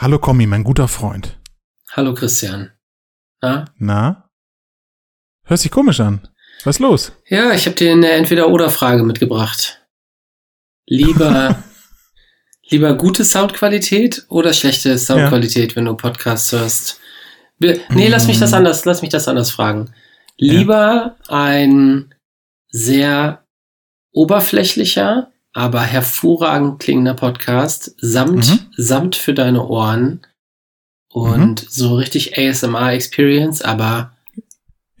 Hallo Kommi, mein guter Freund. Hallo Christian. Na? Na? Hört sich komisch an. Was ist los? Ja, ich habe dir eine Entweder-Oder-Frage mitgebracht. Lieber, lieber gute Soundqualität oder schlechte Soundqualität, ja. wenn du Podcasts hörst? Nee, lass mich das mm. anders, lass mich das anders fragen. Lieber ja. ein sehr oberflächlicher aber hervorragend klingender Podcast, samt, mhm. samt für deine Ohren und mhm. so richtig ASMR-Experience, aber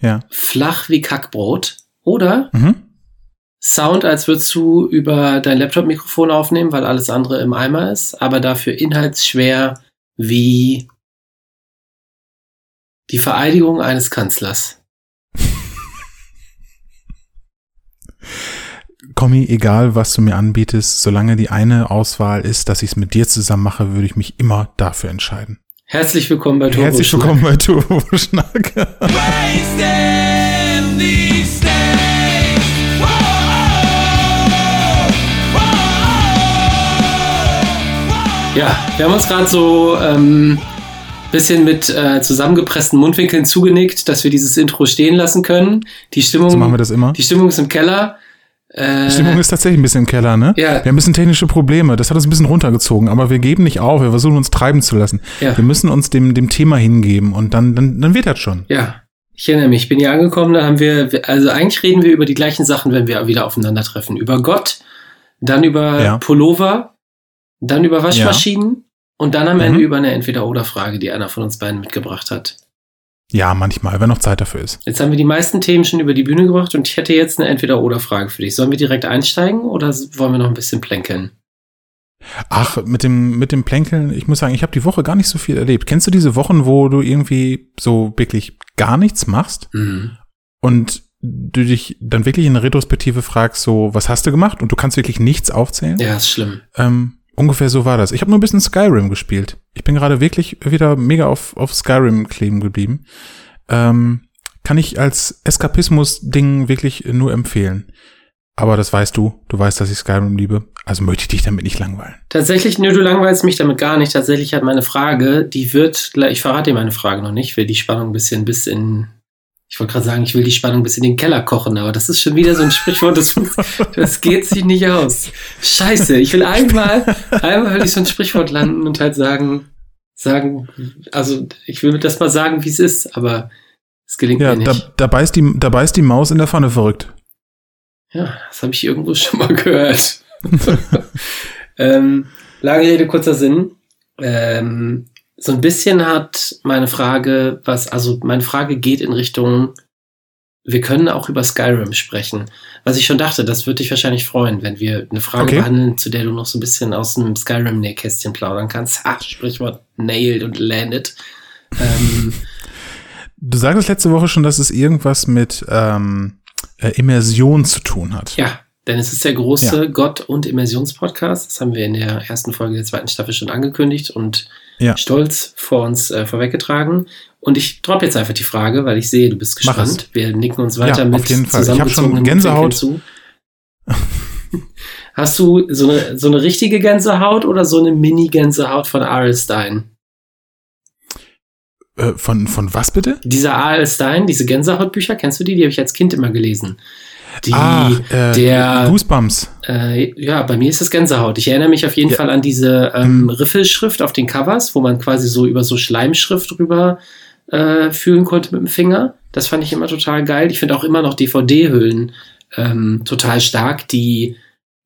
ja. flach wie Kackbrot. Oder mhm. Sound, als würdest du über dein Laptop-Mikrofon aufnehmen, weil alles andere im Eimer ist, aber dafür inhaltsschwer wie die Vereidigung eines Kanzlers. Kommi, egal was du mir anbietest, solange die eine Auswahl ist, dass ich es mit dir zusammen mache, würde ich mich immer dafür entscheiden. Herzlich willkommen bei Turbo Herzlich willkommen bei Turbo Schnack. Ja, wir haben uns gerade so ähm, bisschen mit äh, zusammengepressten Mundwinkeln zugenickt, dass wir dieses Intro stehen lassen können. Die Stimmung, so machen wir das immer. Die Stimmung ist im Keller. Äh, die Stimmung ist tatsächlich ein bisschen im Keller, ne? Ja. Wir haben ein bisschen technische Probleme. Das hat uns ein bisschen runtergezogen, aber wir geben nicht auf. Wir versuchen uns treiben zu lassen. Ja. Wir müssen uns dem, dem Thema hingeben und dann, dann, dann wird das schon. Ja. Ich erinnere mich, ich bin hier angekommen, da haben wir, also eigentlich reden wir über die gleichen Sachen, wenn wir wieder aufeinandertreffen. Über Gott, dann über ja. Pullover, dann über Waschmaschinen ja. und dann am mhm. Ende über eine Entweder-Oder-Frage, die einer von uns beiden mitgebracht hat. Ja, manchmal, wenn noch Zeit dafür ist. Jetzt haben wir die meisten Themen schon über die Bühne gebracht und ich hätte jetzt eine Entweder-Oder-Frage für dich. Sollen wir direkt einsteigen oder wollen wir noch ein bisschen plänkeln? Ach, mit dem, mit dem Plänkeln, ich muss sagen, ich habe die Woche gar nicht so viel erlebt. Kennst du diese Wochen, wo du irgendwie so wirklich gar nichts machst mhm. und du dich dann wirklich in der Retrospektive fragst, so, was hast du gemacht? Und du kannst wirklich nichts aufzählen? Ja, ist schlimm. Ähm, Ungefähr so war das. Ich habe nur ein bisschen Skyrim gespielt. Ich bin gerade wirklich wieder mega auf, auf Skyrim kleben geblieben. Ähm, kann ich als Eskapismus-Ding wirklich nur empfehlen. Aber das weißt du. Du weißt, dass ich Skyrim liebe. Also möchte ich dich damit nicht langweilen. Tatsächlich, nö, du langweilst mich damit gar nicht. Tatsächlich hat meine Frage, die wird, ich verrate dir meine Frage noch nicht, will die Spannung ein bisschen bis in ich wollte gerade sagen, ich will die Spannung bis in den Keller kochen, aber das ist schon wieder so ein Sprichwort, das, das geht sich nicht aus. Scheiße, ich will einmal, einmal will ich so ein Sprichwort landen und halt sagen, sagen, also ich will das mal sagen, wie es ist, aber es gelingt ja, mir nicht. Da, da, beißt die, da beißt die Maus in der Pfanne verrückt. Ja, das habe ich irgendwo schon mal gehört. ähm, lange Rede, kurzer Sinn. Ähm, so ein bisschen hat meine Frage, was, also meine Frage geht in Richtung, wir können auch über Skyrim sprechen. Was ich schon dachte, das würde dich wahrscheinlich freuen, wenn wir eine Frage okay. behandeln, zu der du noch so ein bisschen aus dem Skyrim-Nähkästchen plaudern kannst. Ha, Sprichwort nailed und landed. Ähm, du sagtest letzte Woche schon, dass es irgendwas mit ähm, äh, Immersion zu tun hat. Ja, denn es ist der große ja. Gott- und Immersionspodcast. Das haben wir in der ersten Folge der zweiten Staffel schon angekündigt und ja. stolz vor uns äh, vorweggetragen. Und ich droppe jetzt einfach die Frage, weil ich sehe, du bist gespannt. Wir nicken uns weiter ja, mit auf jeden Fall. Ich habe schon Gänsehaut. Zu. Hast du so eine, so eine richtige Gänsehaut oder so eine Mini-Gänsehaut von R.L. Stein? Äh, von, von was bitte? Diese R.L. Stein, diese Gänsehautbücher, kennst du die? Die habe ich als Kind immer gelesen die ah, äh, der Goosebumps. Äh, ja, bei mir ist es Gänsehaut. Ich erinnere mich auf jeden ja. Fall an diese ähm, mhm. Riffelschrift auf den Covers, wo man quasi so über so Schleimschrift drüber äh, fühlen konnte mit dem Finger. Das fand ich immer total geil. Ich finde auch immer noch DVD-Hüllen ähm, total stark, die,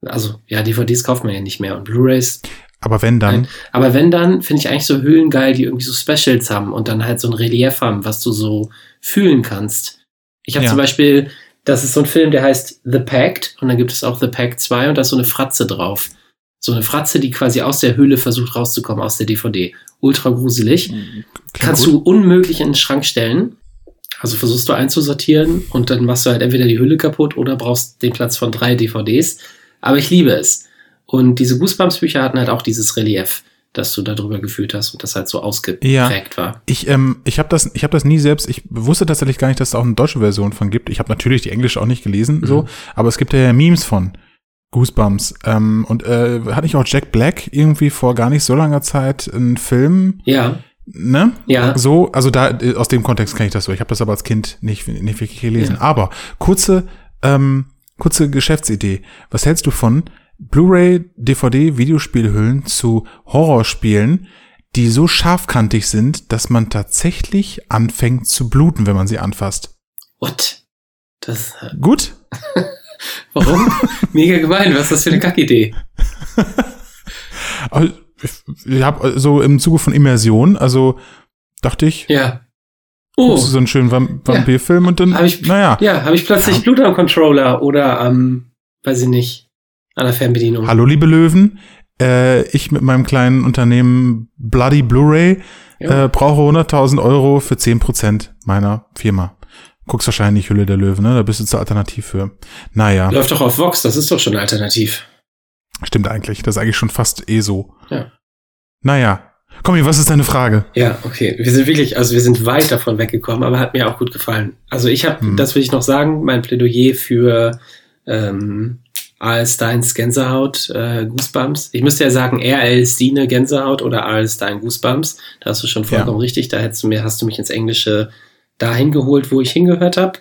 also ja, DVDs kauft man ja nicht mehr und Blu-rays. Aber wenn dann. Aber wenn dann, finde ich eigentlich so Hüllen geil, die irgendwie so Specials haben und dann halt so ein Relief haben, was du so fühlen kannst. Ich habe ja. zum Beispiel das ist so ein Film, der heißt The Pact und dann gibt es auch The Pact 2 und da ist so eine Fratze drauf. So eine Fratze, die quasi aus der Höhle versucht rauszukommen, aus der DVD. Ultra gruselig. Mhm. Kannst gut. du unmöglich in den Schrank stellen. Also versuchst du einzusortieren und dann machst du halt entweder die Hülle kaputt oder brauchst den Platz von drei DVDs. Aber ich liebe es. Und diese Goosebumps-Bücher hatten halt auch dieses Relief dass du darüber gefühlt hast und das halt so ausgeprägt ja, war. Ich, ähm, ich habe das, ich habe das nie selbst. Ich wusste tatsächlich gar nicht, dass es auch eine deutsche Version von gibt. Ich habe natürlich die englische auch nicht gelesen, mhm. so, aber es gibt ja Memes von. Goosebumps. Ähm, und äh, hat nicht auch Jack Black irgendwie vor gar nicht so langer Zeit einen Film? Ja. Ne? Ja. So, also da äh, aus dem Kontext kenne ich das so. Ich habe das aber als Kind nicht, nicht wirklich gelesen. Ja. Aber kurze, ähm, kurze Geschäftsidee. Was hältst du von Blu-ray, DVD, Videospielhüllen zu Horrorspielen, die so scharfkantig sind, dass man tatsächlich anfängt zu bluten, wenn man sie anfasst? What? Das. äh, Gut? Warum? Mega gemein. Was ist das für eine Kackidee? Also, ich, habe so im Zuge von Immersion, also dachte ich, Ja. oh. So einen schönen Vamp Vampirfilm und dann, Hab ich- naja, Ja, habe ich plötzlich Blut am Controller oder am, weiß ich nicht, an der Fernbedienung. hallo liebe Löwen, äh, ich mit meinem kleinen Unternehmen Bloody Blu-ray äh, brauche 100.000 Euro für 10% meiner Firma. Guckst wahrscheinlich Hülle der Löwen, ne? Da bist du zur Alternativ für. Naja, Läuft doch auf Vox, das ist doch schon alternativ. stimmt eigentlich. Das ist eigentlich schon fast eh so. Ja. Naja. Komm, was ist deine Frage? Ja, okay. Wir sind wirklich, also wir sind weit davon weggekommen, aber hat mir auch gut gefallen. Also ich habe, Hm. das will ich noch sagen, mein Plädoyer für ähm, A.L. Steins Gänsehaut, äh, Goosebumps. Ich müsste ja sagen, R.L. Stine Gänsehaut oder A.L. Stein Goosebumps. Da hast du schon vollkommen richtig. Da hättest du mir, hast du mich ins Englische dahin geholt, wo ich hingehört habe.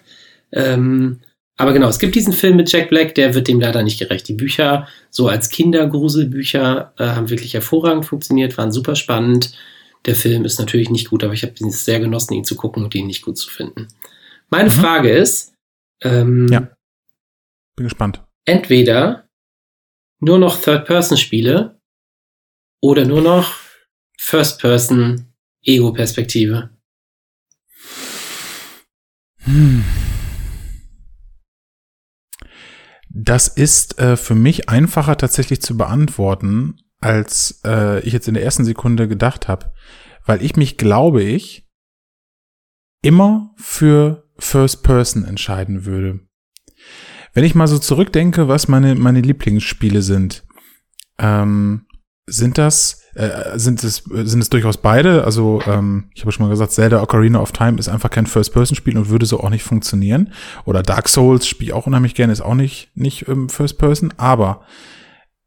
Ähm, aber genau, es gibt diesen Film mit Jack Black, der wird dem leider nicht gerecht. Die Bücher, so als Kindergruselbücher, äh, haben wirklich hervorragend funktioniert, waren super spannend. Der Film ist natürlich nicht gut, aber ich habe es sehr genossen, ihn zu gucken und ihn nicht gut zu finden. Meine Mhm. Frage ist, ähm, Ja. Bin gespannt. Entweder nur noch Third-Person-Spiele oder nur noch First-Person-Ego-Perspektive. Hm. Das ist äh, für mich einfacher tatsächlich zu beantworten, als äh, ich jetzt in der ersten Sekunde gedacht habe, weil ich mich, glaube ich, immer für First Person entscheiden würde. Wenn ich mal so zurückdenke, was meine meine Lieblingsspiele sind, ähm, sind das äh, sind es sind es durchaus beide. Also ähm, ich habe schon mal gesagt, Zelda Ocarina of Time ist einfach kein First-Person-Spiel und würde so auch nicht funktionieren. Oder Dark Souls spiele ich auch unheimlich gerne, ist auch nicht nicht ähm, First-Person. Aber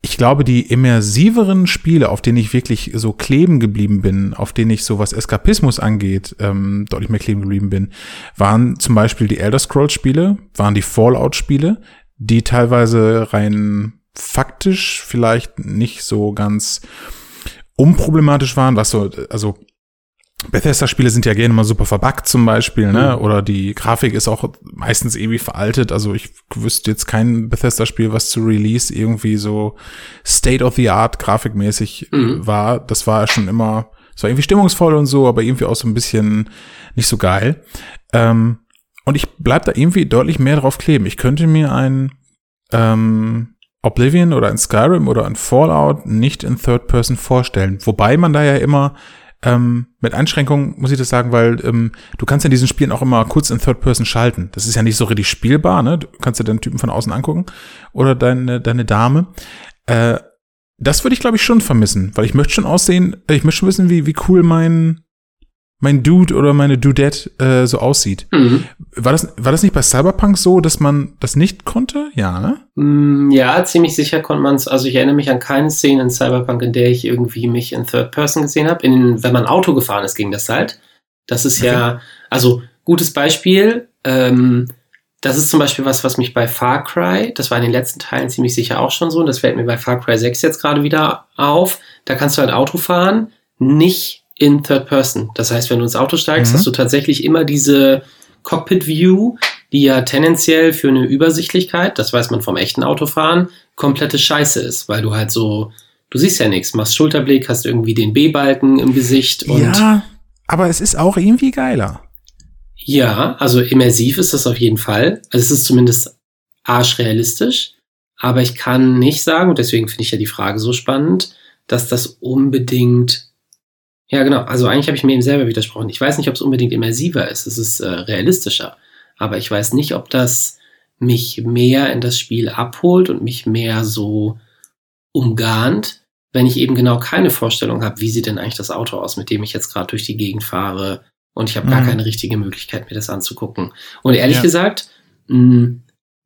ich glaube, die immersiveren Spiele, auf denen ich wirklich so kleben geblieben bin, auf denen ich so was Eskapismus angeht, ähm, deutlich mehr kleben geblieben bin, waren zum Beispiel die Elder Scrolls-Spiele, waren die Fallout-Spiele, die teilweise rein faktisch vielleicht nicht so ganz unproblematisch waren, was so, also Bethesda-Spiele sind ja gerne mal super verbuggt zum Beispiel, ne? Mhm. Oder die Grafik ist auch meistens irgendwie veraltet. Also ich wüsste jetzt kein Bethesda-Spiel, was zu Release irgendwie so State-of-the-Art grafikmäßig Mhm. war. Das war schon immer, es war irgendwie stimmungsvoll und so, aber irgendwie auch so ein bisschen nicht so geil. Ähm, und ich bleib da irgendwie deutlich mehr drauf kleben. Ich könnte mir ein ähm, Oblivion oder ein Skyrim oder ein Fallout nicht in Third Person vorstellen. Wobei man da ja immer ähm, mit Einschränkungen, muss ich das sagen, weil ähm, du kannst in diesen Spielen auch immer kurz in Third Person schalten. Das ist ja nicht so richtig spielbar, ne? Du kannst ja deinen Typen von außen angucken oder deine, deine Dame. Äh, das würde ich, glaube ich, schon vermissen, weil ich möchte schon aussehen, äh, ich möchte schon wissen, wie, wie cool mein, mein Dude oder meine Dudette äh, so aussieht. Mhm. War das, war das nicht bei Cyberpunk so, dass man das nicht konnte? Ja, ne? Mm, Ja, ziemlich sicher konnte man es. Also ich erinnere mich an keine Szene in Cyberpunk, in der ich irgendwie mich in Third Person gesehen habe. In, wenn man Auto gefahren ist, ging das halt. Das ist ja, also gutes Beispiel. Ähm, das ist zum Beispiel was, was mich bei Far Cry, das war in den letzten Teilen ziemlich sicher auch schon so, und das fällt mir bei Far Cry 6 jetzt gerade wieder auf. Da kannst du halt Auto fahren, nicht in Third Person. Das heißt, wenn du ins Auto steigst, Mhm. hast du tatsächlich immer diese Cockpit View, die ja tendenziell für eine Übersichtlichkeit, das weiß man vom echten Autofahren, komplette Scheiße ist, weil du halt so, du siehst ja nichts, machst Schulterblick, hast irgendwie den B-Balken im Gesicht und ja, aber es ist auch irgendwie geiler. ja, also immersiv ist das auf jeden Fall. Also es ist zumindest arschrealistisch, aber ich kann nicht sagen, und deswegen finde ich ja die Frage so spannend, dass das unbedingt, ja genau, also eigentlich habe ich mir eben selber widersprochen. Ich weiß nicht, ob es unbedingt immersiver ist, es ist äh, realistischer, aber ich weiß nicht, ob das mich mehr in das Spiel abholt und mich mehr so umgarnt, wenn ich eben genau keine Vorstellung habe, wie sieht denn eigentlich das Auto aus, mit dem ich jetzt gerade durch die Gegend fahre und ich habe gar Mhm. keine richtige Möglichkeit, mir das anzugucken. Und ehrlich Ja. gesagt, mh,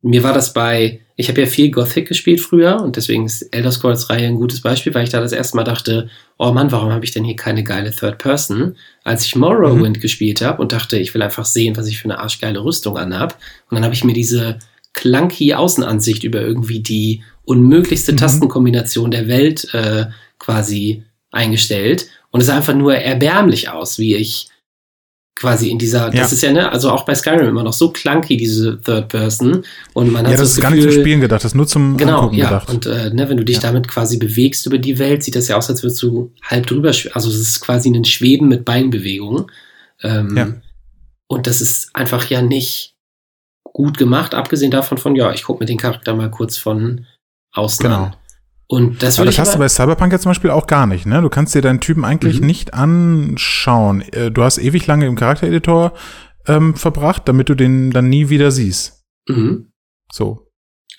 mir war das bei ich habe ja viel Gothic gespielt früher und deswegen ist Elder Scrolls Reihe ein gutes Beispiel, weil ich da das erste Mal dachte, oh Mann, warum habe ich denn hier keine geile Third Person? Als ich Morrowind mhm. gespielt habe und dachte, ich will einfach sehen, was ich für eine arschgeile Rüstung anhab. Und dann habe ich mir diese clunky Außenansicht über irgendwie die unmöglichste mhm. Tastenkombination der Welt äh, quasi eingestellt. Und es sah einfach nur erbärmlich aus, wie ich quasi in dieser, ja. das ist ja, ne, also auch bei Skyrim immer noch so clunky, diese Third Person. Und man hat ja, das, das ist Gefühl, gar nicht zum Spielen gedacht, das ist nur zum genau, Angucken ja. gedacht. Und äh, ne, wenn du dich ja. damit quasi bewegst über die Welt, sieht das ja aus, als würdest du halb drüber schweben. Also es ist quasi ein Schweben mit Beinbewegungen. Ähm, ja. Und das ist einfach ja nicht gut gemacht, abgesehen davon von, ja, ich gucke mir den Charakter mal kurz von außen genau. an. Und das, aber das hast du bei Cyberpunk ja zum Beispiel auch gar nicht, ne? Du kannst dir deinen Typen eigentlich mhm. nicht anschauen. Äh, du hast ewig lange im Charaktereditor ähm, verbracht, damit du den dann nie wieder siehst. Mhm. So.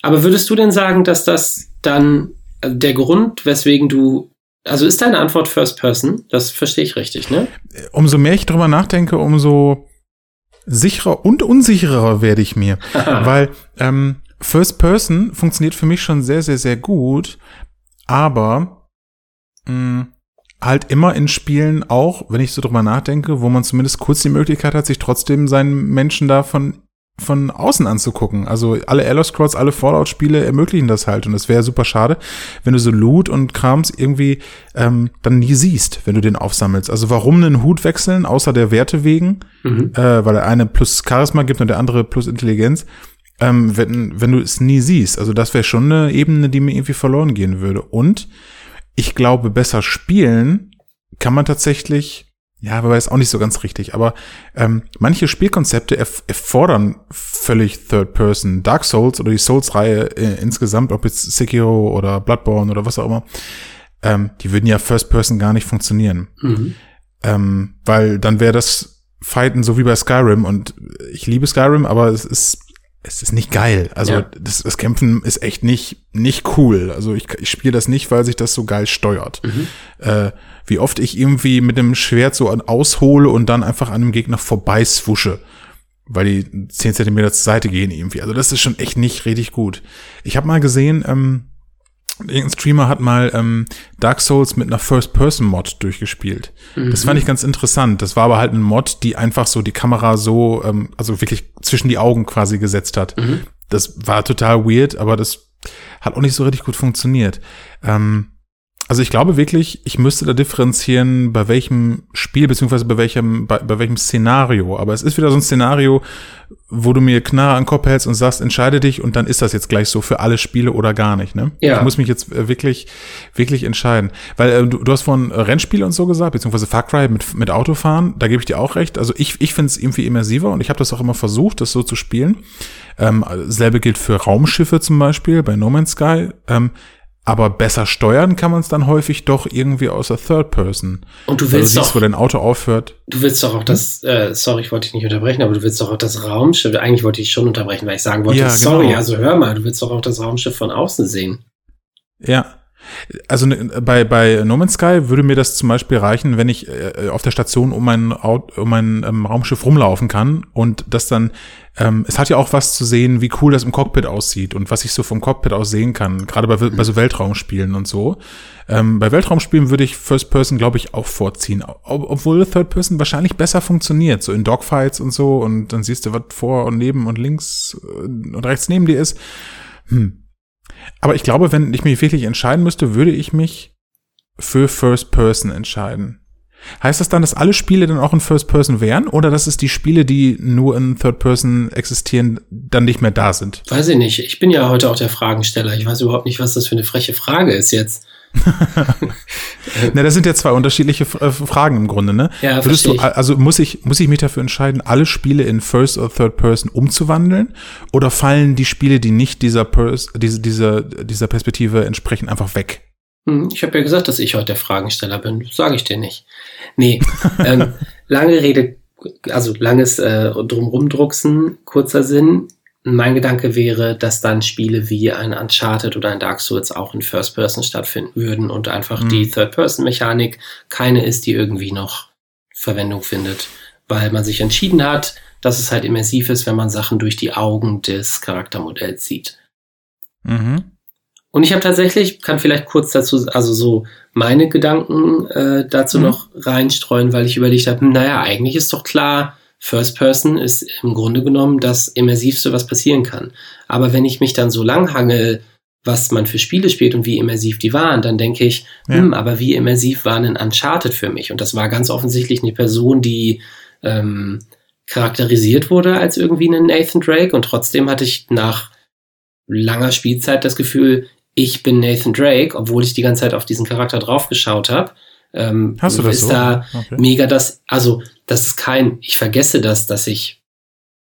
Aber würdest du denn sagen, dass das dann also der Grund, weswegen du also ist deine Antwort First Person? Das verstehe ich richtig, ne? Umso mehr ich drüber nachdenke, umso sicherer und unsicherer werde ich mir. Weil ähm, First Person funktioniert für mich schon sehr, sehr, sehr gut, aber mh, mm, halt immer in Spielen auch, wenn ich so drüber nachdenke, wo man zumindest kurz die Möglichkeit hat, sich trotzdem seinen Menschen da von, von außen anzugucken. Also alle Elder Scrolls, alle Fallout-Spiele ermöglichen das halt und es wäre super schade, wenn du so Loot und Krams irgendwie ähm, dann nie siehst, wenn du den aufsammelst. Also warum einen Hut wechseln, außer der Werte wegen, mhm. äh, weil der eine plus Charisma gibt und der andere plus Intelligenz ähm, wenn, wenn du es nie siehst. Also das wäre schon eine Ebene, die mir irgendwie verloren gehen würde. Und ich glaube, besser spielen kann man tatsächlich, ja, aber ist auch nicht so ganz richtig, aber ähm, manche Spielkonzepte erf erfordern völlig Third Person. Dark Souls oder die Souls-Reihe äh, insgesamt, ob jetzt Sekiro oder Bloodborne oder was auch immer, ähm, die würden ja First Person gar nicht funktionieren. Mhm. Ähm, weil dann wäre das Fighten so wie bei Skyrim und ich liebe Skyrim, aber es ist es ist nicht geil. Also ja. das, das Kämpfen ist echt nicht nicht cool. Also ich, ich spiele das nicht, weil sich das so geil steuert. Mhm. Äh, wie oft ich irgendwie mit dem Schwert so aushole und dann einfach an dem Gegner vorbeiswusche, weil die zehn Zentimeter zur Seite gehen irgendwie. Also das ist schon echt nicht richtig gut. Ich habe mal gesehen, ähm, Irgendein Streamer hat mal ähm, Dark Souls mit einer First-Person-Mod durchgespielt. Mhm. Das fand ich ganz interessant. Das war aber halt ein Mod, die einfach so die Kamera so, ähm, also wirklich zwischen die Augen quasi gesetzt hat. Mhm. Das war total weird, aber das hat auch nicht so richtig gut funktioniert. Ähm, also ich glaube wirklich, ich müsste da differenzieren, bei welchem Spiel beziehungsweise bei welchem bei, bei welchem Szenario. Aber es ist wieder so ein Szenario, wo du mir knarre an den Kopf hältst und sagst, entscheide dich und dann ist das jetzt gleich so für alle Spiele oder gar nicht. Ne? Ja. Ich muss mich jetzt äh, wirklich wirklich entscheiden, weil äh, du, du hast von Rennspiele und so gesagt, beziehungsweise Far Cry mit mit Autofahren. Da gebe ich dir auch recht. Also ich ich finde es irgendwie immersiver und ich habe das auch immer versucht, das so zu spielen. Ähm, selbe gilt für Raumschiffe zum Beispiel bei No Man's Sky. Ähm, aber besser steuern kann man es dann häufig doch irgendwie aus der Third Person. Und du willst du siehst, doch, wo dein Auto aufhört. Du willst doch auch das, äh, sorry, ich wollte dich nicht unterbrechen, aber du willst doch auch das Raumschiff, eigentlich wollte ich schon unterbrechen, weil ich sagen wollte, ja, sorry, genau. also hör mal, du willst doch auch das Raumschiff von außen sehen. Ja, also ne, bei, bei No Man's Sky würde mir das zum Beispiel reichen, wenn ich äh, auf der Station um mein, um mein ähm, Raumschiff rumlaufen kann und das dann, ähm, es hat ja auch was zu sehen, wie cool das im Cockpit aussieht und was ich so vom Cockpit aus sehen kann, gerade bei, bei so Weltraumspielen und so. Ähm, bei Weltraumspielen würde ich First Person, glaube ich, auch vorziehen, ob, obwohl Third Person wahrscheinlich besser funktioniert, so in Dogfights und so und dann siehst du, was vor und neben und links äh, und rechts neben dir ist. Hm aber ich glaube, wenn ich mich wirklich entscheiden müsste, würde ich mich für First Person entscheiden. Heißt das dann, dass alle Spiele dann auch in First Person wären oder dass es die Spiele, die nur in Third Person existieren, dann nicht mehr da sind? Weiß ich nicht. Ich bin ja heute auch der Fragensteller. Ich weiß überhaupt nicht, was das für eine freche Frage ist jetzt. Na, das sind ja zwei unterschiedliche äh, Fragen im Grunde, ne? Ja, Würdest du, also muss ich, muss ich mich dafür entscheiden, alle Spiele in First oder Third Person umzuwandeln? Oder fallen die Spiele, die nicht dieser, Pers diese, dieser, dieser Perspektive entsprechen, einfach weg? Hm, ich habe ja gesagt, dass ich heute der Fragensteller bin. Sage ich dir nicht. Nee, ähm, lange Rede, also langes äh, Drumrumdrucksen, kurzer Sinn mein Gedanke wäre, dass dann Spiele wie ein Uncharted oder ein Dark Souls auch in First Person stattfinden würden und einfach mhm. die Third Person Mechanik keine ist, die irgendwie noch Verwendung findet, weil man sich entschieden hat, dass es halt immersiv ist, wenn man Sachen durch die Augen des Charaktermodells sieht. Mhm. Und ich habe tatsächlich, kann vielleicht kurz dazu, also so meine Gedanken äh, dazu mhm. noch reinstreuen, weil ich überlegt habe, naja, eigentlich ist doch klar, First Person ist im Grunde genommen das Immersivste, was passieren kann. Aber wenn ich mich dann so lang hangel, was man für Spiele spielt und wie immersiv die waren, dann denke ich, ja. hm, aber wie immersiv war denn Uncharted für mich? Und das war ganz offensichtlich eine Person, die ähm, charakterisiert wurde als irgendwie einen Nathan Drake und trotzdem hatte ich nach langer Spielzeit das Gefühl, ich bin Nathan Drake, obwohl ich die ganze Zeit auf diesen Charakter draufgeschaut habe. Ähm, Hast du das ist so? da okay. mega das, also das ist kein, ich vergesse das, dass ich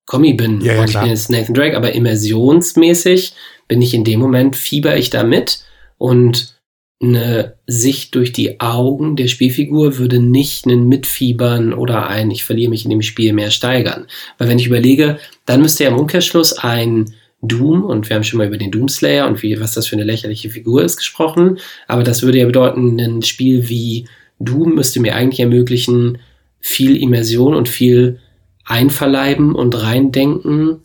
Kommi bin ja, ja, und ich bin jetzt Nathan Drake, aber immersionsmäßig bin ich in dem Moment, fieber ich da mit und eine Sicht durch die Augen der Spielfigur würde nicht einen Mitfiebern oder ein Ich verliere mich in dem Spiel mehr steigern. Weil wenn ich überlege, dann müsste ja im Umkehrschluss ein Doom, und wir haben schon mal über den Doomslayer und wie, was das für eine lächerliche Figur ist gesprochen, aber das würde ja bedeuten, ein Spiel wie Doom müsste mir eigentlich ermöglichen, viel Immersion und viel einverleiben und reindenken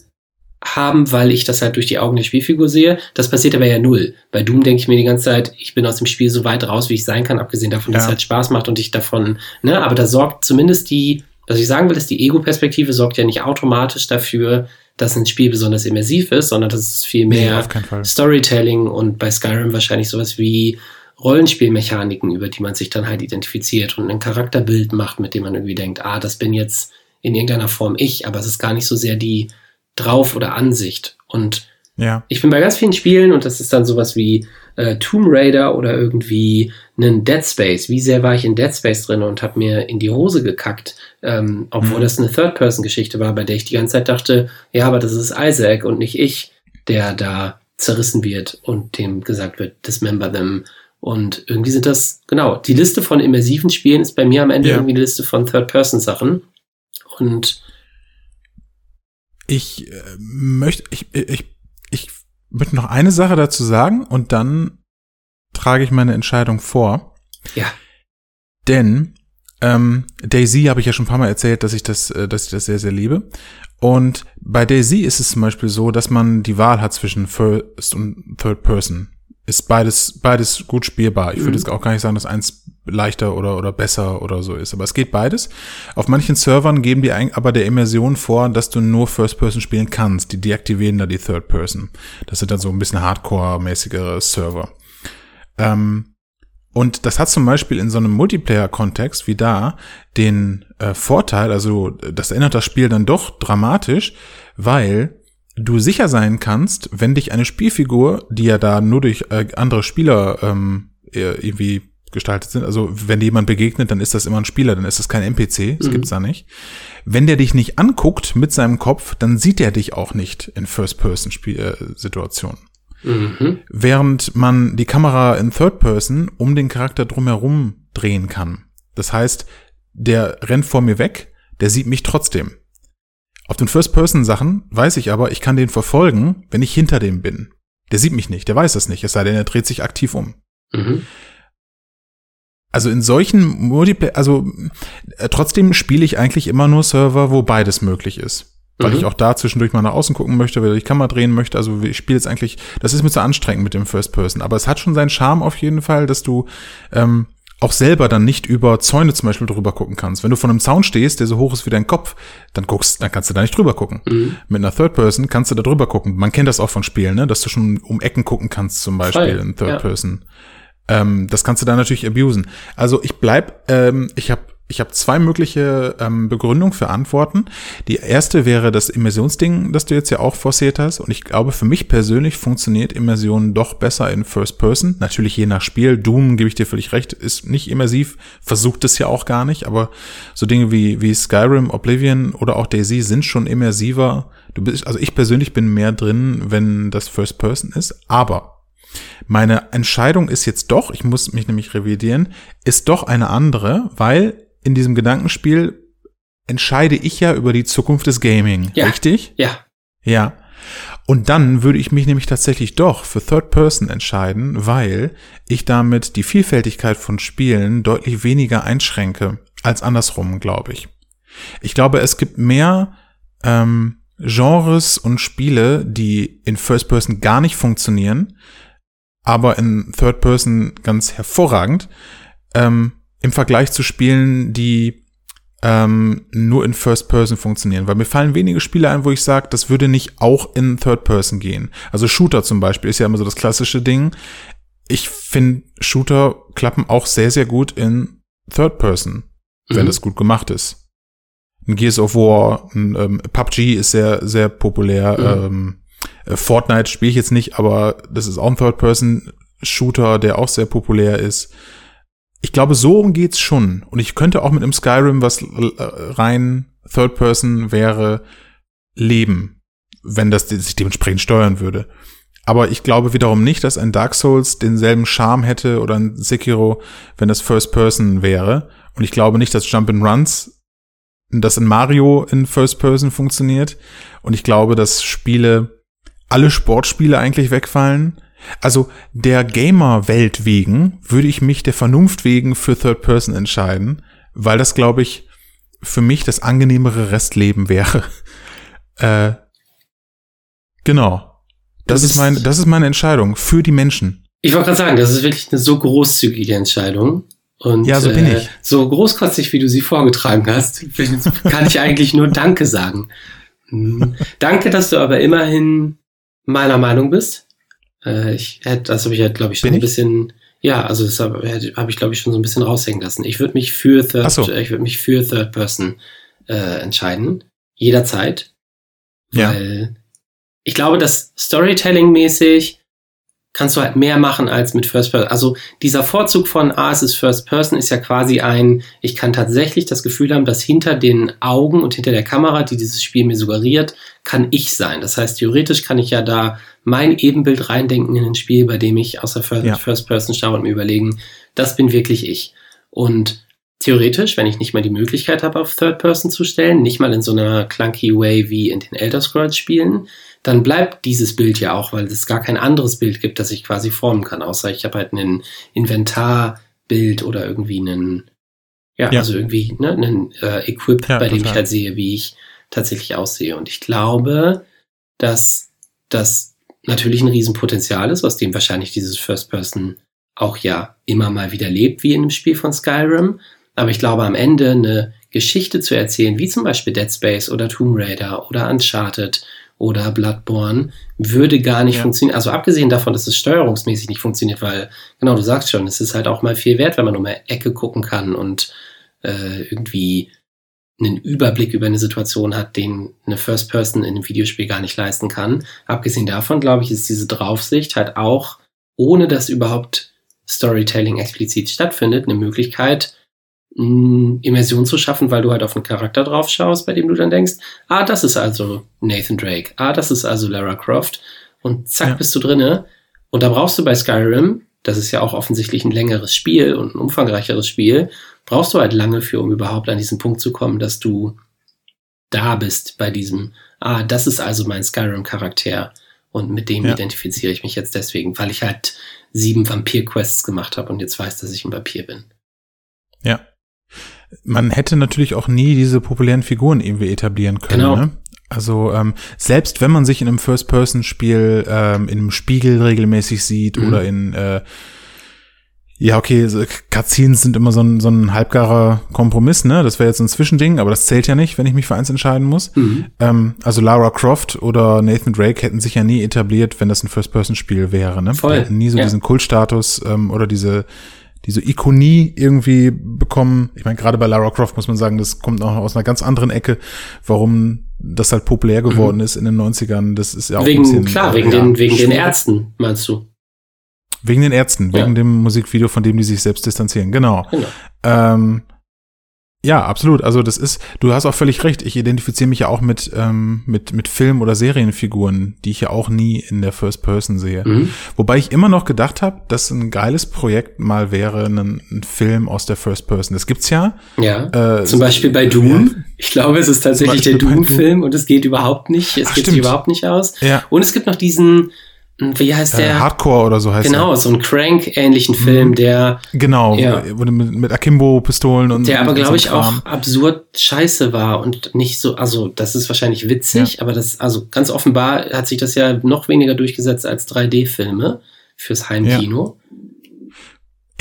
haben, weil ich das halt durch die Augen der Spielfigur sehe. Das passiert aber ja null. Bei Doom denke ich mir die ganze Zeit, ich bin aus dem Spiel so weit raus, wie ich sein kann, abgesehen davon, dass es halt Spaß macht und ich davon, ne, aber da sorgt zumindest die, was ich sagen will, ist die Ego-Perspektive sorgt ja nicht automatisch dafür, dass ein Spiel besonders immersiv ist, sondern das ist viel mehr nee, Storytelling und bei Skyrim wahrscheinlich sowas wie Rollenspielmechaniken, über die man sich dann halt identifiziert und ein Charakterbild macht, mit dem man irgendwie denkt, ah, das bin jetzt in irgendeiner Form ich, aber es ist gar nicht so sehr die Drauf- oder Ansicht. Und ja. ich bin bei ganz vielen Spielen und das ist dann sowas wie äh, Tomb Raider oder irgendwie einen Dead Space. Wie sehr war ich in Dead Space drin und habe mir in die Hose gekackt, ähm, obwohl mhm. das eine Third-Person-Geschichte war, bei der ich die ganze Zeit dachte, ja, aber das ist Isaac und nicht ich, der da zerrissen wird und dem gesagt wird, dismember them. Und irgendwie sind das, genau, die Liste von immersiven Spielen ist bei mir am Ende ja. irgendwie eine Liste von Third-Person-Sachen. Und ich äh, möchte, ich, ich, ich möchte noch eine Sache dazu sagen und dann trage ich meine Entscheidung vor. Ja. Denn ähm, Daisy habe ich ja schon ein paar Mal erzählt, dass ich das, äh, dass ich das sehr, sehr liebe. Und bei Daisy ist es zum Beispiel so, dass man die Wahl hat zwischen First und Third Person ist beides, beides gut spielbar. Ich würde mhm. jetzt auch gar nicht sagen, dass eins leichter oder, oder besser oder so ist. Aber es geht beides. Auf manchen Servern geben die aber der Immersion vor, dass du nur First Person spielen kannst. Die deaktivieren da die Third Person. Das sind dann so ein bisschen Hardcore-mäßigere Server. Ähm, und das hat zum Beispiel in so einem Multiplayer-Kontext wie da den äh, Vorteil, also das ändert das Spiel dann doch dramatisch, weil du sicher sein kannst, wenn dich eine Spielfigur, die ja da nur durch äh, andere Spieler ähm, irgendwie gestaltet sind, also wenn jemand begegnet, dann ist das immer ein Spieler, dann ist das kein NPC, das mhm. gibt's da nicht. Wenn der dich nicht anguckt mit seinem Kopf, dann sieht er dich auch nicht in First-Person-Situationen. Mhm. Während man die Kamera in Third-Person um den Charakter drumherum drehen kann. Das heißt, der rennt vor mir weg, der sieht mich trotzdem. Auf den First-Person-Sachen weiß ich aber, ich kann den verfolgen, wenn ich hinter dem bin. Der sieht mich nicht, der weiß das nicht, es sei denn, er dreht sich aktiv um. Mhm. Also in solchen Multiplayer, also äh, trotzdem spiele ich eigentlich immer nur Server, wo beides möglich ist. Weil mhm. ich auch da zwischendurch mal nach außen gucken möchte, weil ich Kamera drehen möchte. Also ich spiele jetzt eigentlich, das ist mir zu anstrengend mit dem First Person. Aber es hat schon seinen Charme auf jeden Fall, dass du ähm, auch selber dann nicht über Zäune zum Beispiel drüber gucken kannst. Wenn du von einem Zaun stehst, der so hoch ist wie dein Kopf, dann guckst, dann kannst du da nicht drüber gucken. Mhm. Mit einer Third Person kannst du da drüber gucken. Man kennt das auch von Spielen, ne? dass du schon um Ecken gucken kannst, zum Beispiel Voll. in Third ja. Person. Ähm, das kannst du da natürlich abusen. Also ich bleib, ähm, ich habe ich habe zwei mögliche ähm, Begründungen für Antworten. Die erste wäre das Immersionsding, das du jetzt ja auch forciert hast. Und ich glaube, für mich persönlich funktioniert Immersion doch besser in First Person. Natürlich je nach Spiel. Doom, gebe ich dir völlig recht, ist nicht immersiv, versucht es ja auch gar nicht. Aber so Dinge wie, wie Skyrim, Oblivion oder auch Daisy sind schon immersiver. Du bist, also ich persönlich bin mehr drin, wenn das First Person ist. Aber meine Entscheidung ist jetzt doch, ich muss mich nämlich revidieren, ist doch eine andere, weil in diesem Gedankenspiel entscheide ich ja über die Zukunft des Gaming, ja. richtig? Ja. Ja. Und dann würde ich mich nämlich tatsächlich doch für Third Person entscheiden, weil ich damit die Vielfältigkeit von Spielen deutlich weniger einschränke als andersrum, glaube ich. Ich glaube, es gibt mehr ähm, Genres und Spiele, die in First Person gar nicht funktionieren, aber in Third Person ganz hervorragend, ähm, im Vergleich zu Spielen, die ähm, nur in First Person funktionieren. Weil mir fallen wenige Spiele ein, wo ich sage, das würde nicht auch in Third Person gehen. Also Shooter zum Beispiel ist ja immer so das klassische Ding. Ich finde, Shooter klappen auch sehr, sehr gut in Third Person, wenn mhm. das gut gemacht ist. Ein Gears of War, ein ähm, PUBG ist sehr, sehr populär. Mhm. Ähm, äh, Fortnite spiele ich jetzt nicht, aber das ist auch ein Third-Person-Shooter, der auch sehr populär ist. Ich glaube, so geht's schon. Und ich könnte auch mit einem Skyrim, was rein Third-Person wäre, leben, wenn das sich dementsprechend steuern würde. Aber ich glaube wiederum nicht, dass ein Dark Souls denselben Charme hätte oder ein Sekiro, wenn das First Person wäre. Und ich glaube nicht, dass Jump and Runs dass in Mario in First Person funktioniert. Und ich glaube, dass Spiele, alle Sportspiele eigentlich wegfallen. Also der Gamer-Welt wegen würde ich mich der Vernunft wegen für Third Person entscheiden, weil das, glaube ich, für mich das angenehmere Restleben wäre. äh, genau. Das, das ist meine, das ist meine Entscheidung für die Menschen. Ich wollte gerade sagen, das ist wirklich eine so großzügige Entscheidung. Und ja, so bin äh, ich. So großkotzig, wie du sie vorgetragen hast, kann ich eigentlich nur Danke sagen. Mhm. Danke, dass du aber immerhin meiner Meinung bist. Äh, ich hätte, das habe ich halt, glaube ich, schon bin ein bisschen, ja, also das habe hab ich, glaube ich, schon so ein bisschen raushängen lassen. Ich würde mich für Third, so. ich würde mich für Third Person äh, entscheiden. Jederzeit. Weil ja. ich glaube, dass Storytelling-mäßig kannst du halt mehr machen als mit First Person. Also dieser Vorzug von, ah, es ist First Person, ist ja quasi ein, ich kann tatsächlich das Gefühl haben, dass hinter den Augen und hinter der Kamera, die dieses Spiel mir suggeriert, kann ich sein. Das heißt, theoretisch kann ich ja da mein Ebenbild reindenken in ein Spiel, bei dem ich aus der First, ja. First Person schaue und mir überlegen, das bin wirklich ich. Und theoretisch, wenn ich nicht mal die Möglichkeit habe, auf Third Person zu stellen, nicht mal in so einer clunky Way wie in den Elder Scrolls Spielen, dann bleibt dieses Bild ja auch, weil es gar kein anderes Bild gibt, das ich quasi formen kann, außer ich habe halt ein Inventarbild oder irgendwie einen, ja, ja. also irgendwie ne, einen äh, Equip, ja, bei dem ich halt sehe, wie ich tatsächlich aussehe. Und ich glaube, dass das natürlich ein Riesenpotenzial ist, aus dem wahrscheinlich dieses First Person auch ja immer mal wieder lebt, wie in dem Spiel von Skyrim. Aber ich glaube, am Ende eine Geschichte zu erzählen, wie zum Beispiel Dead Space oder Tomb Raider oder Uncharted oder Bloodborne würde gar nicht ja. funktionieren. Also abgesehen davon, dass es steuerungsmäßig nicht funktioniert, weil, genau, du sagst schon, es ist halt auch mal viel wert, wenn man um eine Ecke gucken kann und äh, irgendwie einen Überblick über eine Situation hat, den eine First Person in einem Videospiel gar nicht leisten kann. Abgesehen davon, glaube ich, ist diese Draufsicht halt auch, ohne dass überhaupt Storytelling explizit stattfindet, eine Möglichkeit, Immersion zu schaffen, weil du halt auf einen Charakter drauf schaust, bei dem du dann denkst, ah, das ist also Nathan Drake, ah, das ist also Lara Croft und zack, ja. bist du drinne. Und da brauchst du bei Skyrim, das ist ja auch offensichtlich ein längeres Spiel und ein umfangreicheres Spiel, brauchst du halt lange für, um überhaupt an diesen Punkt zu kommen, dass du da bist bei diesem, ah, das ist also mein Skyrim-Charakter und mit dem ja. identifiziere ich mich jetzt deswegen, weil ich halt sieben Vampir-Quests gemacht habe und jetzt weiß, dass ich ein Vampir bin. Ja, man hätte natürlich auch nie diese populären Figuren irgendwie etablieren können. Genau. Ne? Also ähm, selbst wenn man sich in einem First-Person-Spiel ähm, in einem Spiegel regelmäßig sieht mhm. oder in äh, ja, okay, so Cutscenes sind immer so ein, so ein halbgarer Kompromiss, ne? Das wäre jetzt ein Zwischending, aber das zählt ja nicht, wenn ich mich für eins entscheiden muss. Mhm. Ähm, also Lara Croft oder Nathan Drake hätten sich ja nie etabliert, wenn das ein First-Person-Spiel wäre, ne? Voll. Die hätten nie so ja. diesen Kultstatus ähm, oder diese diese Ikonie irgendwie bekommen. Ich meine, gerade bei Lara Croft muss man sagen, das kommt auch aus einer ganz anderen Ecke, warum das halt populär geworden mhm. ist in den 90ern. Das ist ja auch wegen, ein bisschen, klar, wegen ja, den, wegen den Ärzten, meinst du? Wegen den Ärzten, ja. wegen dem Musikvideo, von dem die sich selbst distanzieren, genau. genau. Ähm, ja, absolut. Also das ist, du hast auch völlig recht. Ich identifiziere mich ja auch mit, ähm, mit, mit Film- oder Serienfiguren, die ich ja auch nie in der First Person sehe. Mhm. Wobei ich immer noch gedacht habe, dass ein geiles Projekt mal wäre, ein, ein Film aus der First Person. Das gibt's ja. Ja. Äh, zum Beispiel bei Doom. Ich glaube, es ist tatsächlich der Doom-Film und es geht überhaupt nicht. Es Ach, geht sich überhaupt nicht aus. Ja. Und es gibt noch diesen, wie heißt der? Äh, Hardcore oder so heißt Genau, der. so ein Crank-ähnlichen Film, der, Genau, Ja. mit, mit Akimbo-Pistolen und der aber, glaube ich, Kram. auch absurd scheiße war und nicht so, also das ist wahrscheinlich witzig, aber das, also ganz offenbar hat sich das ja noch weniger durchgesetzt als 3D-Filme fürs Heimkino.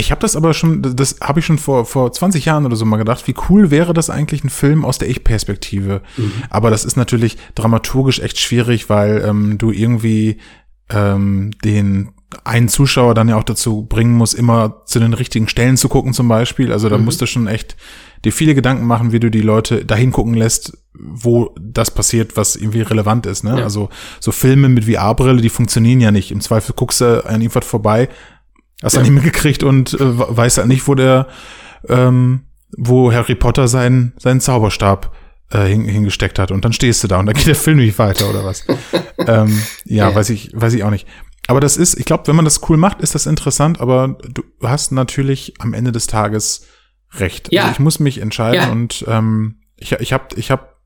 Ich habe das aber schon, das- das habe ich schon vor, vor 20 Jahren oder so mal gedacht, wie cool wäre das eigentlich ein Film aus der Ich-Perspektive. Mhm. Aber das ist natürlich dramaturgisch echt schwierig, weil ähm, du irgendwie ähm, den einen Zuschauer dann ja auch dazu bringen musst, immer zu den richtigen Stellen zu gucken zum Beispiel. Also da Mhm. musst du schon echt dir viele Gedanken machen, wie du die Leute dahin gucken lässt, wo das passiert, was irgendwie relevant ist. Ne? Ja. Also so Filme mit VR-Brille, die funktionieren ja nicht. Im Zweifel guckst du an irgendwas vorbei, hast Ja. dann nicht mitgekriegt und äh, weißt halt nicht, wo der, ähm, wo Harry Potter seinen, seinen Zauberstab äh, hin, hingesteckt hat. Und dann stehst du da und dann geht der Film nicht weiter oder was. ähm, ja, Ja. weiß ich, weiß ich auch nicht. Aber das ist, ich glaube, wenn man das cool macht, ist das interessant, aber du hast natürlich am Ende des Tages recht. Ja. Also ich muss mich entscheiden Ja. und ähm, ich, ich habe, ich hab,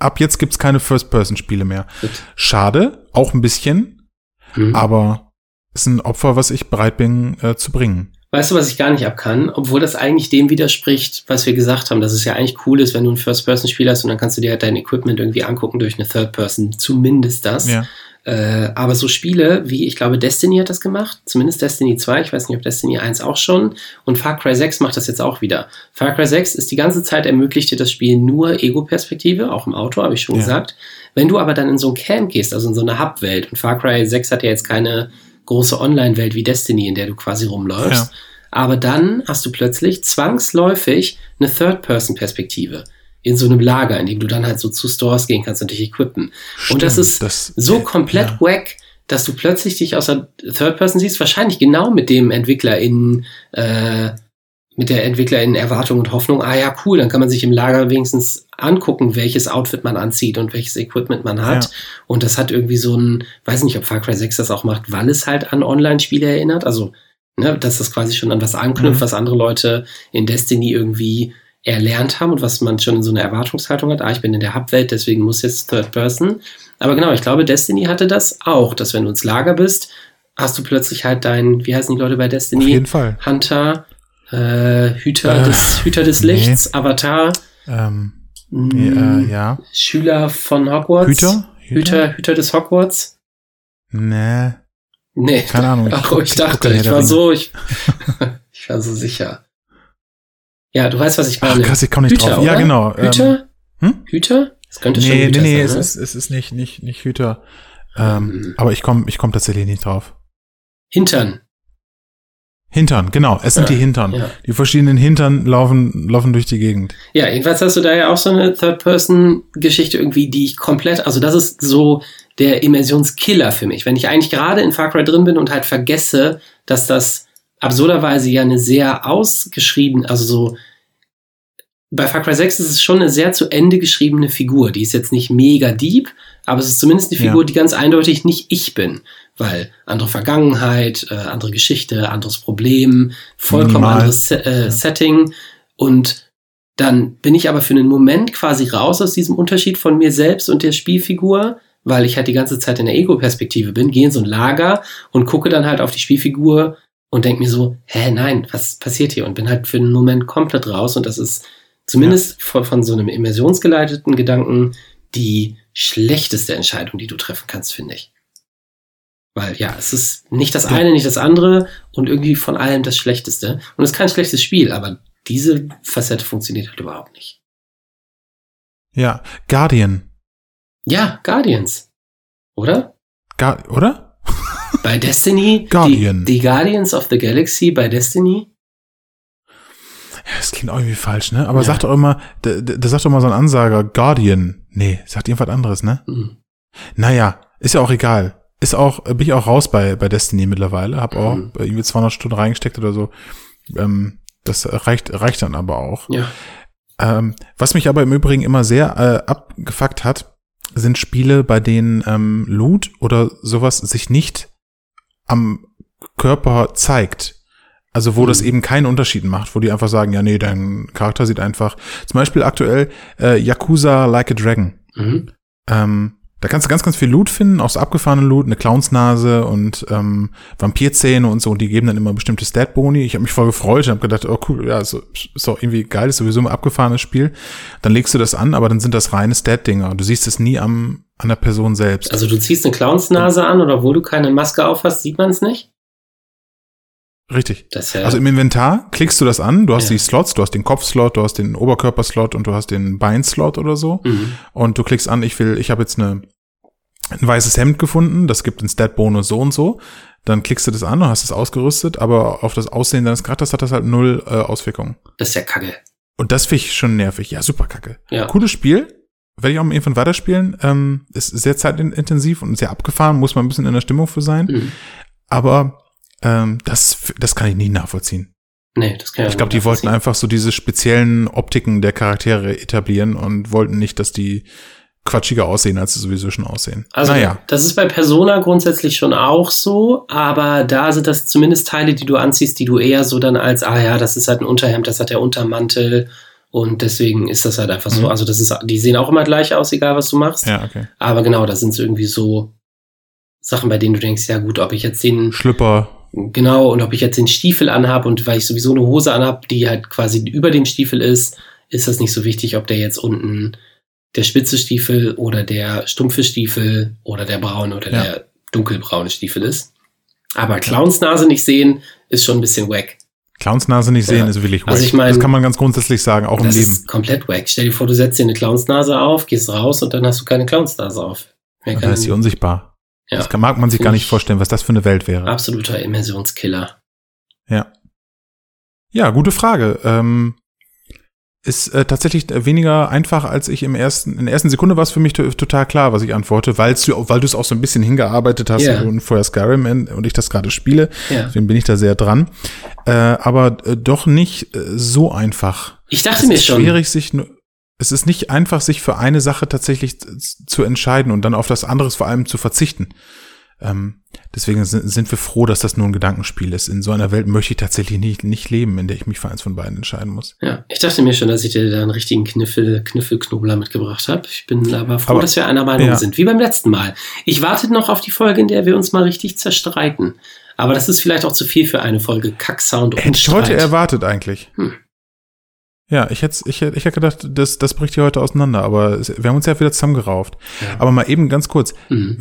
ab jetzt gibt's keine First-Person-Spiele mehr. Schade, auch ein bisschen, Mhm. aber ist ein Opfer, was ich bereit bin äh, zu bringen. Weißt du, was ich gar nicht ab kann? Obwohl das eigentlich dem widerspricht, was wir gesagt haben, dass es ja eigentlich cool ist, wenn du ein First-Person-Spiel hast und dann kannst du dir halt dein Equipment irgendwie angucken durch eine Third-Person. Zumindest das. Ja. Äh, aber so Spiele wie, ich glaube, Destiny hat das gemacht, zumindest Destiny 2, ich weiß nicht, ob Destiny 1 auch schon, und Far Cry 6 macht das jetzt auch wieder. Far Cry 6 ist die ganze Zeit ermöglicht dir das Spiel nur Ego-Perspektive, auch im Auto, habe ich schon Ja. gesagt. Wenn du aber dann in so ein Camp gehst, also in so eine Hub-Welt, und Far Cry 6 hat ja jetzt keine große Online-Welt wie Destiny, in der du quasi rumläufst, Ja. aber dann hast du plötzlich zwangsläufig eine Third-Person-Perspektive in so einem Lager, in dem du dann halt so zu Stores gehen kannst und dich equippen. Und das Stimmt, ist das- so äh, komplett ja. wack, dass du plötzlich dich aus der Third Person siehst, wahrscheinlich genau mit dem Entwickler in äh, mit der Entwickler in Erwartung und Hoffnung, ah ja, cool, dann kann man sich im Lager wenigstens angucken, welches Outfit man anzieht und welches Equipment man hat. Ja. Und das hat irgendwie so ein, weiß nicht, ob Far Cry 6 das auch macht, weil es halt an Online-Spiele erinnert. Also, ne, dass das quasi schon an was anknüpft, Mhm. was andere Leute in Destiny irgendwie erlernt haben und was man schon in so einer Erwartungshaltung hat. Ah, ich bin in der Hub-Welt, deswegen muss jetzt Third Person. Aber genau, ich glaube, Destiny hatte das auch, dass wenn du ins Lager bist, hast du plötzlich halt dein, wie heißen die Leute bei Auf Destiny? jeden Fall. Hunter, äh, Hüter, Äh, des, Hüter des nee. Lichts, Avatar, Ähm, mh, äh, ja. Schüler von Hogwarts. Hüter? Hüter, Hüter des Hogwarts. Nee, Nee. keine Ahnung. Ach, guck- ich dachte, ich der war so, ich, ich war so sicher. Ja, du weißt, was ich Ach meine. krass, ich komme nicht Hüter, drauf. Ja, oder? genau. ähm, Hüter? hm? Hüter? Es könnte schon Nee, nee, Hüter nee, sein, es ne? ist, es ist nicht, nicht, nicht Hüter. Ähm, Mhm. aber ich komme ich komm tatsächlich nicht drauf. Hintern. Hintern, genau, es sind Ja, die Hintern. ja. Die verschiedenen Hintern laufen, laufen durch die Gegend. Ja, jedenfalls hast du da ja auch so eine Third-Person-Geschichte irgendwie, die ich komplett, also das ist so der Immersionskiller für mich. Wenn ich eigentlich gerade in Far Cry drin bin und halt vergesse, dass das absurderweise ja eine sehr ausgeschrieben, also so bei Far Cry 6 ist es schon eine sehr zu Ende geschriebene Figur. Die ist jetzt nicht mega deep, aber es ist zumindest eine Ja. Figur, die ganz eindeutig nicht ich bin. Weil andere Vergangenheit, äh, andere Geschichte, anderes Problem, vollkommen Minimal. anderes Se äh, Ja. Setting. Und dann bin ich aber für einen Moment quasi raus aus diesem Unterschied von mir selbst und der Spielfigur, weil ich halt die ganze Zeit in der Ego-Perspektive bin, gehe in so ein Lager und gucke dann halt auf die Spielfigur und denke mir so, hä, nein, was passiert hier? Und bin halt für einen Moment komplett raus und das ist zumindest von, von so einem immersionsgeleiteten Gedanken die schlechteste Entscheidung, die du treffen kannst, finde ich. Weil ja, es ist nicht das eine, nicht das andere und irgendwie von allem das Schlechteste. Und es ist kein schlechtes Spiel, aber diese Facette funktioniert halt überhaupt nicht. Ja, Guardian. Ja, Guardians. Oder? Gar, oder? Bei Destiny, Guardian. Die, die Guardians of the Galaxy bei Destiny. Ja, das klingt auch irgendwie falsch, ne? Aber Ja. sagt doch immer, da, da sagt doch mal so ein Ansager, Guardian. Nee, sagt irgendwas anderes, ne? Hm. Naja, ist ja auch egal. Ist auch, bin ich auch raus bei, bei Destiny mittlerweile. Hab auch Mhm. irgendwie 200 Stunden reingesteckt oder so. Ähm, das reicht, reicht dann aber auch. Ja. Ähm, was mich aber im Übrigen immer sehr äh, abgefuckt hat, sind Spiele, bei denen ähm, Loot oder sowas sich nicht am Körper zeigt. Also wo Mhm. das eben keinen Unterschied macht, wo die einfach sagen, ja nee, dein Charakter sieht einfach, zum Beispiel aktuell äh, Yakuza Like a Dragon. Mhm. Ähm, Da kannst du ganz, ganz viel Loot finden, auch so abgefahrene Loot, eine Clownsnase und ähm, Vampirzähne und so. Und die geben dann immer bestimmte Stat-Boni. Ich habe mich voll gefreut und habe gedacht, oh cool, ja, so, ist doch irgendwie geil, ist sowieso ein abgefahrenes Spiel. Dann legst du das an, aber dann sind das reine Stat-Dinger. Du siehst es nie am an der Person selbst. Also du ziehst eine Clownsnase an oder obwohl du keine Maske aufhast, sieht man es nicht? Richtig. Ja also im Inventar klickst du das an, du hast ja. die Slots, du hast den Kopfslot, du hast den Oberkörperslot und du hast den Beinslot oder so. Mhm. Und du klickst an, ich will, ich habe jetzt eine ein weißes Hemd gefunden, das gibt einen Stat-Bonus so und so. Dann klickst du das an und hast es ausgerüstet, aber auf das Aussehen deines Charakters hat das halt null äh, Auswirkungen. Das ist ja kacke. Und das finde ich schon nervig. Ja, super kacke. Ja. Cooles Spiel. Werde ich auch mal irgendwann weiterspielen. Ähm, ist sehr zeitintensiv und sehr abgefahren, muss man ein bisschen in der Stimmung für sein. Mhm. Aber ähm, das, das kann ich nie nachvollziehen. Nee, das kann ich Ich glaube, die wollten einfach so diese speziellen Optiken der Charaktere etablieren und wollten nicht, dass die quatschiger aussehen, als sie sowieso schon aussehen. Also, naja. das ist bei Persona grundsätzlich schon auch so, aber da sind das zumindest Teile, die du anziehst, die du eher so dann als, ah ja, das ist halt ein Unterhemd, das hat der Untermantel und deswegen ist das halt einfach mhm. so. Also, das ist, die sehen auch immer gleich aus, egal was du machst. Ja, okay. Aber genau, das sind irgendwie so Sachen, bei denen du denkst, ja gut, ob ich jetzt den Schlüpper Genau, und ob ich jetzt den Stiefel anhab und weil ich sowieso eine Hose anhab, die halt quasi über dem Stiefel ist, ist das nicht so wichtig, ob der jetzt unten der spitze Stiefel oder der stumpfe Stiefel oder der braune oder ja. der dunkelbraune Stiefel ist. Aber Clownsnase nicht sehen, ist schon ein bisschen wack. Clownsnase nicht sehen ja. ist wirklich wack. Also ich meine, das kann man ganz grundsätzlich sagen, auch im Leben. Ist komplett wack. Stell dir vor, du setzt dir eine Clownsnase auf, gehst raus und dann hast du keine Clownsnase auf. Mehr dann ist sie unsichtbar. Ja. Das kann, mag man sich gar nicht vorstellen, was das für eine Welt wäre. Absoluter Immersionskiller. Ja. Ja, gute Frage. Ähm, ist äh, tatsächlich weniger einfach, als ich im ersten, in der ersten Sekunde war es für mich total klar, was ich antworte, weil du, weil du es auch so ein bisschen hingearbeitet hast yeah. und vorher Skyrim und ich das gerade spiele. Yeah. Deswegen bin ich da sehr dran. Äh, aber äh, doch nicht äh, so einfach. Ich dachte es mir ist schon. Schwierig, sich nur es ist nicht einfach, sich für eine Sache tatsächlich zu entscheiden und dann auf das andere vor allem zu verzichten. Ähm, deswegen sind, sind wir froh, dass das nur ein Gedankenspiel ist. In so einer Welt möchte ich tatsächlich nicht, nicht leben, in der ich mich für eins von beiden entscheiden muss. Ja, ich dachte mir schon, dass ich dir da einen richtigen Kniffel, Kniffelknobler mitgebracht habe. Ich bin aber froh, aber, dass wir einer Meinung ja. sind, wie beim letzten Mal. Ich warte noch auf die Folge, in der wir uns mal richtig zerstreiten. Aber das ist vielleicht auch zu viel für eine Folge Kacksound und Hätte ich heute erwartet eigentlich. Hm. Ja, ich hätte, ich hätte, ich hätte gedacht, das, das bricht hier heute auseinander, aber wir haben uns ja wieder zusammengerauft. Ja. Aber mal eben ganz kurz. Mhm.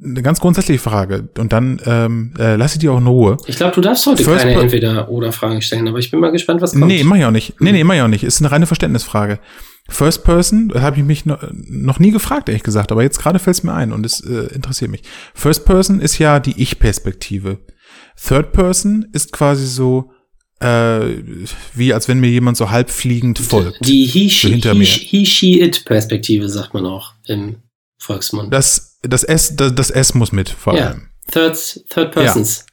Eine ganz grundsätzliche Frage und dann ähm, äh, lass ich die auch in Ruhe. Ich glaube, du darfst heute First keine Entweder-Oder-Fragen stellen, aber ich bin mal gespannt, was kommt. Nee, mach ich auch nicht. Nee, nee, mach ich auch nicht. Ist eine reine Verständnisfrage. First Person, habe ich mich noch, noch nie gefragt, ehrlich gesagt, aber jetzt gerade fällt es mir ein und es äh, interessiert mich. First Person ist ja die Ich-Perspektive. Third Person ist quasi so, äh, wie als wenn mir jemand so halbfliegend folgt. Die He, she, so he, he, Perspektive sagt man auch im Volksmund. Das, das S, das, das S muss mit, vor ja. allem. Third, third Persons.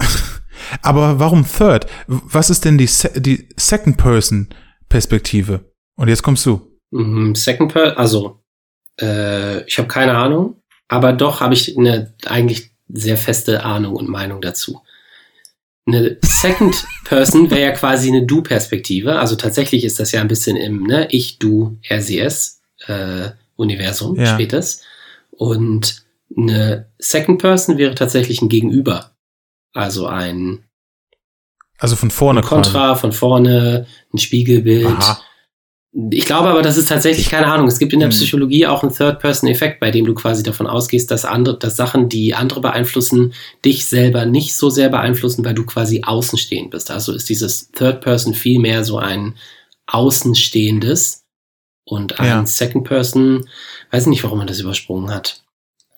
Ja. Aber warum Third? Was ist denn die, die Second Person Perspektive? Und jetzt kommst du. Mhm, second Person, also, äh, ich habe keine Ahnung, aber doch habe ich eine eigentlich sehr feste Ahnung und Meinung dazu. Eine Second Person wäre ja quasi eine Du-Perspektive. Also tatsächlich ist das ja ein bisschen im ne, Ich, Du, RCS äh, Universum ja. spätes. Und eine Second Person wäre tatsächlich ein Gegenüber. Also ein also von vorne ein Kontra, von vorne, ein Spiegelbild. Aha. Ich glaube aber, das ist tatsächlich keine Ahnung. Es gibt in der hm. Psychologie auch einen Third-Person-Effekt, bei dem du quasi davon ausgehst, dass andere, dass Sachen, die andere beeinflussen, dich selber nicht so sehr beeinflussen, weil du quasi außenstehend bist. Also ist dieses Third-Person viel mehr so ein Außenstehendes und ein ja. Second-Person, weiß nicht, warum man das übersprungen hat.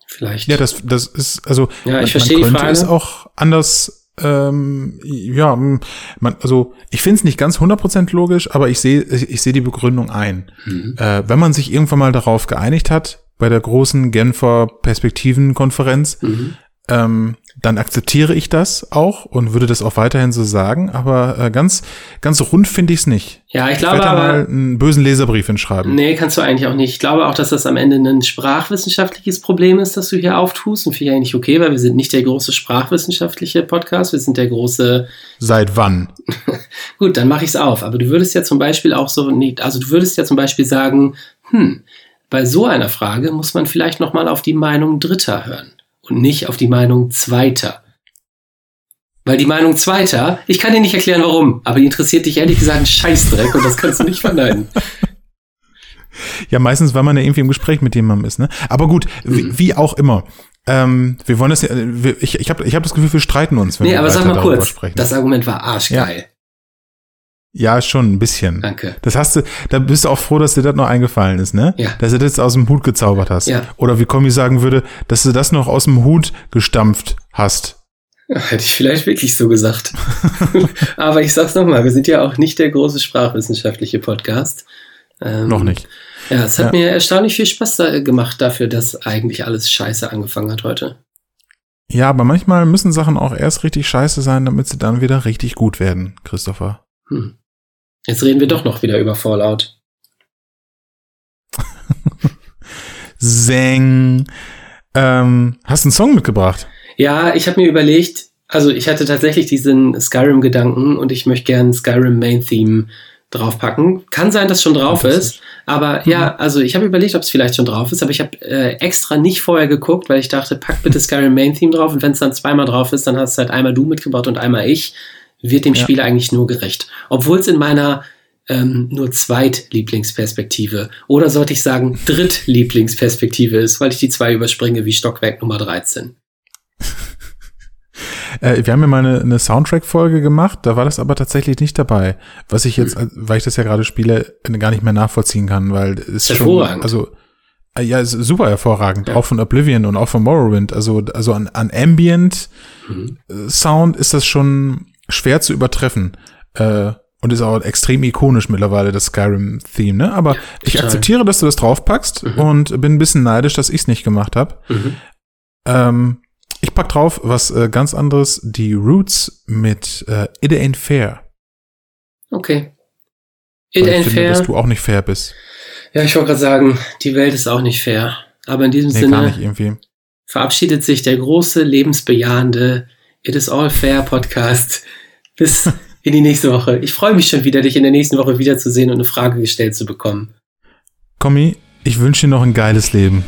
Vielleicht. Ja, das, das ist, also, ja, ich man, verstehe man könnte die Frage. es auch anders ähm, ja, man, also ich finde es nicht ganz 100% logisch, aber ich sehe ich sehe die Begründung ein. Mhm. Äh, wenn man sich irgendwann mal darauf geeinigt hat, bei der großen Genfer Perspektivenkonferenz, mhm ähm, dann akzeptiere ich das auch und würde das auch weiterhin so sagen. Aber äh, ganz, ganz rund finde ich es nicht. Ja, ich glaube ich aber. mal einen bösen Leserbrief hinschreiben. Nee, kannst du eigentlich auch nicht. Ich glaube auch, dass das am Ende ein sprachwissenschaftliches Problem ist, das du hier auftust. Und finde ich eigentlich okay, weil wir sind nicht der große sprachwissenschaftliche Podcast. Wir sind der große. Seit wann? Gut, dann mache ich es auf. Aber du würdest ja zum Beispiel auch so nicht, also du würdest ja zum Beispiel sagen, hm, bei so einer Frage muss man vielleicht nochmal auf die Meinung Dritter hören und nicht auf die Meinung Zweiter. Weil die Meinung Zweiter, ich kann dir nicht erklären warum, aber die interessiert dich ehrlich gesagt ein Scheißdreck und das kannst du nicht verneinen. Ja, meistens, weil man ja irgendwie im Gespräch mit jemandem ist, ne? Aber gut, mhm. wie, wie, auch immer. Ähm, wir wollen das ja, ich, ich habe ich hab das Gefühl, wir streiten uns, wenn nee, wir aber sag mal kurz, sprechen. das Argument war arschgeil. Ja. Ja. schon ein bisschen. Danke. Das hast du, da bist du auch froh, dass dir das noch eingefallen ist, ne? Ja. Dass du das aus dem Hut gezaubert hast. Ja. Oder wie Kommi sagen würde, dass du das noch aus dem Hut gestampft hast. Hätte ich vielleicht wirklich so gesagt. Aber ich sag's nochmal, wir sind ja auch nicht der große sprachwissenschaftliche Podcast. Ähm, noch nicht. Ja, es hat ja. mir erstaunlich viel Spaß da gemacht dafür, dass eigentlich alles scheiße angefangen hat heute. Ja, aber manchmal müssen Sachen auch erst richtig scheiße sein, damit sie dann wieder richtig gut werden, Christopher. Hm. Jetzt reden wir doch noch wieder über Fallout. Zeng. Ähm, hast du einen Song mitgebracht? Ja, ich habe mir überlegt, also ich hatte tatsächlich diesen Skyrim-Gedanken und ich möchte gerne Skyrim Main Theme draufpacken. Kann sein, dass schon drauf ist, aber mhm. ja, also ich habe überlegt, ob es vielleicht schon drauf ist, aber ich habe äh, extra nicht vorher geguckt, weil ich dachte, pack bitte Skyrim Main Theme drauf und wenn es dann zweimal drauf ist, dann hast du halt einmal du mitgebracht und einmal ich, wird dem ja. Spiel eigentlich nur gerecht. Obwohl es in meiner ähm, nur Zweitlieblingsperspektive oder sollte ich sagen Drittlieblingsperspektive ist, weil ich die zwei überspringe wie Stockwerk Nummer 13. Äh, wir haben ja mal eine, eine Soundtrack-Folge gemacht, da war das aber tatsächlich nicht dabei. Was ich jetzt, hm. weil ich das ja gerade spiele, gar nicht mehr nachvollziehen kann, weil es schon, also äh, ja, super hervorragend, ja. auch von Oblivion und auch von Morrowind. Also, also an, an Ambient mhm. Sound ist das schon schwer zu übertreffen. Äh, und ist auch extrem ikonisch mittlerweile, das Skyrim-Theme, ne? Aber ja, ich akzeptiere, dass du das draufpackst mhm. und bin ein bisschen neidisch, dass ich es nicht gemacht habe. Mhm. Ähm, ich pack drauf was äh, ganz anderes, die Roots mit äh, It Ain't Fair. Okay. It Weil Ain't finde, Fair. dass du auch nicht fair bist. Ja, ich wollte gerade sagen, die Welt ist auch nicht fair. Aber in diesem nee, Sinne gar nicht irgendwie. verabschiedet sich der große, lebensbejahende It is All Fair Podcast. Bis in die nächste Woche. Ich freue mich schon wieder, dich in der nächsten Woche wiederzusehen und eine Frage gestellt zu bekommen. Kommi, ich wünsche dir noch ein geiles Leben.